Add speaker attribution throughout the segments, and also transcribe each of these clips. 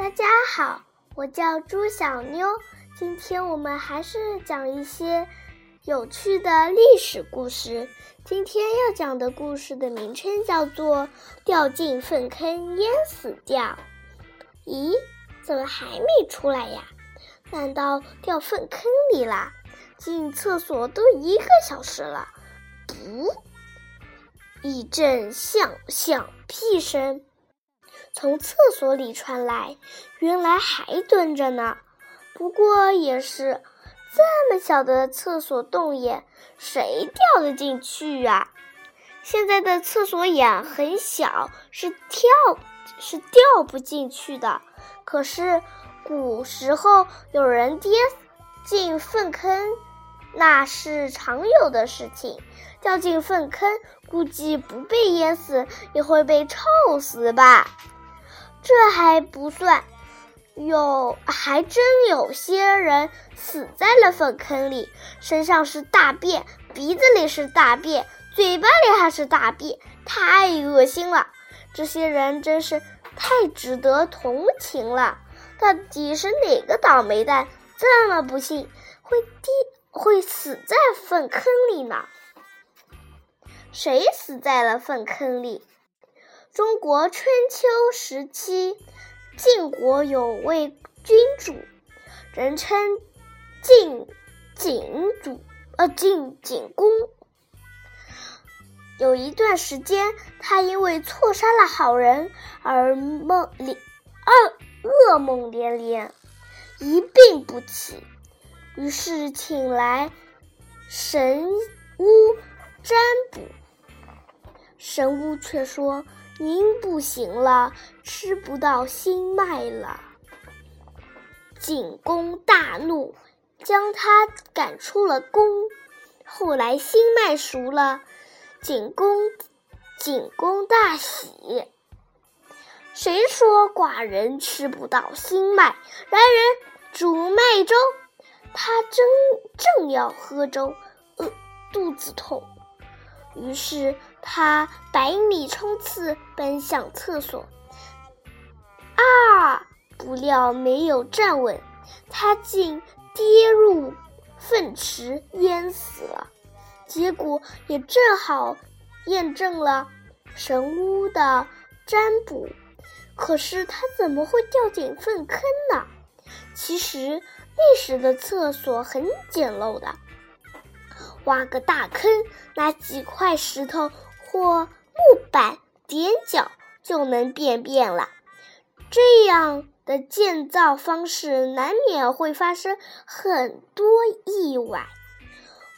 Speaker 1: 大家好，我叫朱小妞。今天我们还是讲一些有趣的历史故事。今天要讲的故事的名称叫做《掉进粪坑淹死掉》。咦，怎么还没出来呀？难道掉粪坑里啦？进厕所都一个小时了。不，一阵响响屁声。从厕所里传来，原来还蹲着呢。不过也是这么小的厕所洞眼，谁掉得进去啊？现在的厕所眼很小，是跳是掉不进去的。可是古时候有人跌进粪坑，那是常有的事情。掉进粪坑，估计不被淹死，也会被臭死吧。这还不算，有还真有些人死在了粪坑里，身上是大便，鼻子里是大便，嘴巴里还是大便，太恶心了！这些人真是太值得同情了。到底是哪个倒霉蛋这么不幸，会滴会死在粪坑里呢？谁死在了粪坑里？中国春秋时期，晋国有位君主，人称晋景主，呃，晋景公。有一段时间，他因为错杀了好人而梦连噩噩梦连连，一病不起。于是请来神巫占卜，神巫却说。您不行了，吃不到新麦了。景公大怒，将他赶出了宫。后来新麦熟了，景公景公大喜。谁说寡人吃不到新麦？来人煮麦粥。他正正要喝粥，饿肚子痛。于是他百米冲刺，奔向厕所。啊！不料没有站稳，他竟跌入粪池，淹死了。结果也正好验证了神巫的占卜。可是他怎么会掉进粪坑呢？其实那时的厕所很简陋的。挖个大坑，拿几块石头或木板点脚就能便便了。这样的建造方式难免会发生很多意外。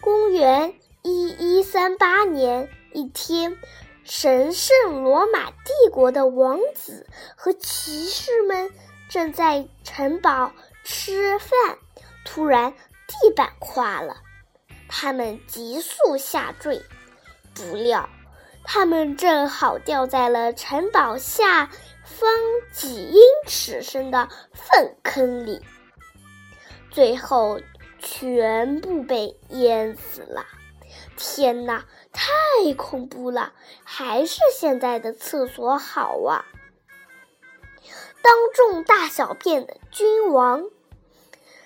Speaker 1: 公元一一三八年一天，神圣罗马帝国的王子和骑士们正在城堡吃饭，突然地板垮了。他们急速下坠，不料他们正好掉在了城堡下方几英尺深的粪坑里，最后全部被淹死了。天哪，太恐怖了！还是现在的厕所好啊！当众大小便的君王。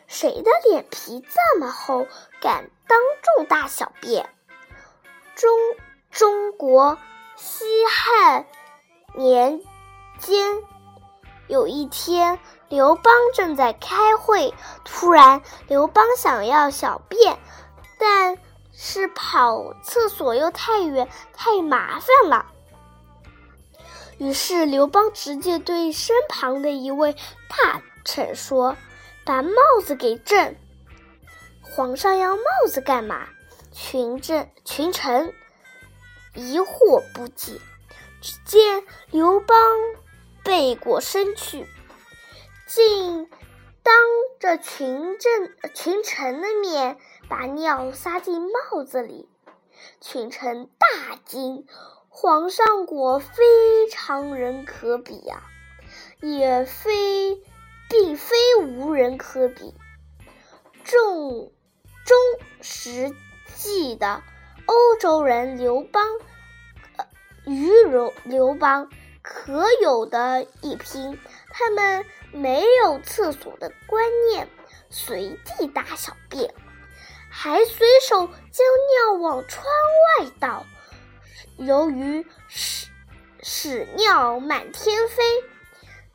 Speaker 1: 谁的脸皮这么厚，敢当众大小便？中中国西汉年间，有一天，刘邦正在开会，突然刘邦想要小便，但是跑厕所又太远，太麻烦了。于是刘邦直接对身旁的一位大臣说。把帽子给朕！皇上要帽子干嘛？群臣群臣疑惑不解。只见刘邦背过身去，竟当着群臣群臣的面把尿撒进帽子里。群臣大惊，皇上果非常人可比呀，也非。并非无人可比。中中实际的欧洲人刘邦，呃与刘刘邦可有的一拼。他们没有厕所的观念，随地大小便，还随手将尿往窗外倒。由于屎屎尿满天飞，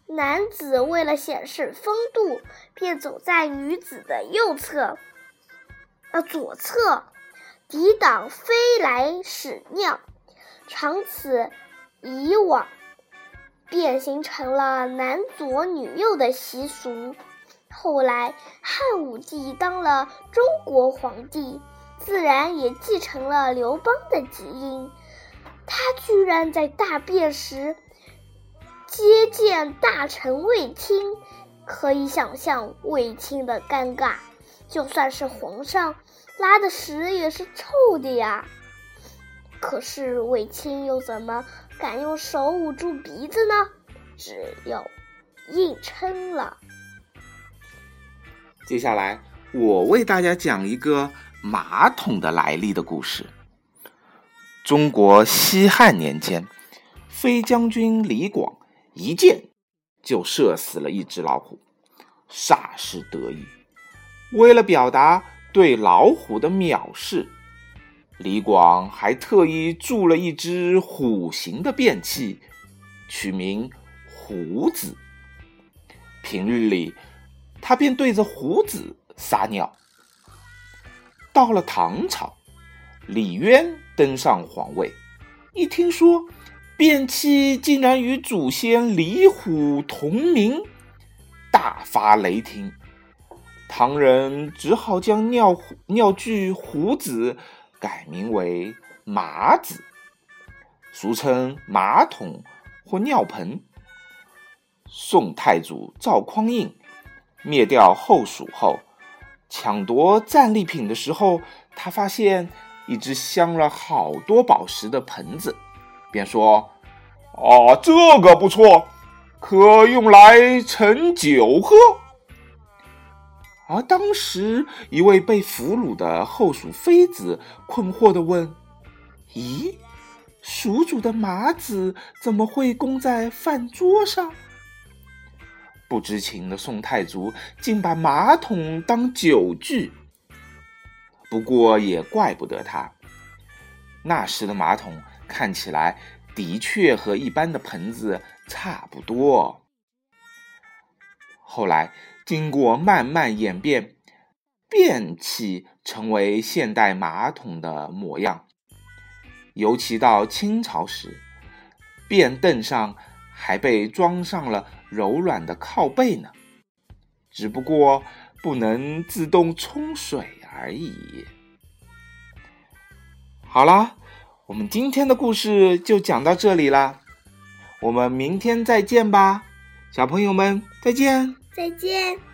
Speaker 1: 男子为了显示风度，便走在女子的右侧，呃左侧，抵挡飞来屎尿。长此以往。便形成了男左女右的习俗。后来汉武帝当了中国皇帝，自然也继承了刘邦的基因。他居然在大便时接见大臣卫青，可以想象卫青的尴尬。就算是皇上拉的屎也是臭的呀。可是卫青又怎么？敢用手捂住鼻子呢？只有硬撑了。
Speaker 2: 接下来，我为大家讲一个马桶的来历的故事。中国西汉年间，飞将军李广一箭就射死了一只老虎，煞是得意。为了表达对老虎的藐视。李广还特意铸了一只虎形的便器，取名“虎子”。平日里，他便对着虎子撒尿。到了唐朝，李渊登上皇位，一听说便器竟然与祖先李虎同名，大发雷霆。唐人只好将尿尿具“壶子”。改名为马子，俗称马桶或尿盆。宋太祖赵匡胤灭掉后蜀后，抢夺战利品的时候，他发现一只镶了好多宝石的盆子，便说：“啊，这个不错，可用来盛酒喝。”而当时，一位被俘虏的后蜀妃子困惑地问：“咦，蜀主的马子怎么会供在饭桌上？”不知情的宋太祖竟把马桶当酒具。不过也怪不得他，那时的马桶看起来的确和一般的盆子差不多。后来。经过慢慢演变，便器成为现代马桶的模样。尤其到清朝时，便凳上还被装上了柔软的靠背呢，只不过不能自动冲水而已。好啦，我们今天的故事就讲到这里啦，我们明天再见吧，小朋友们再见。
Speaker 1: 再见。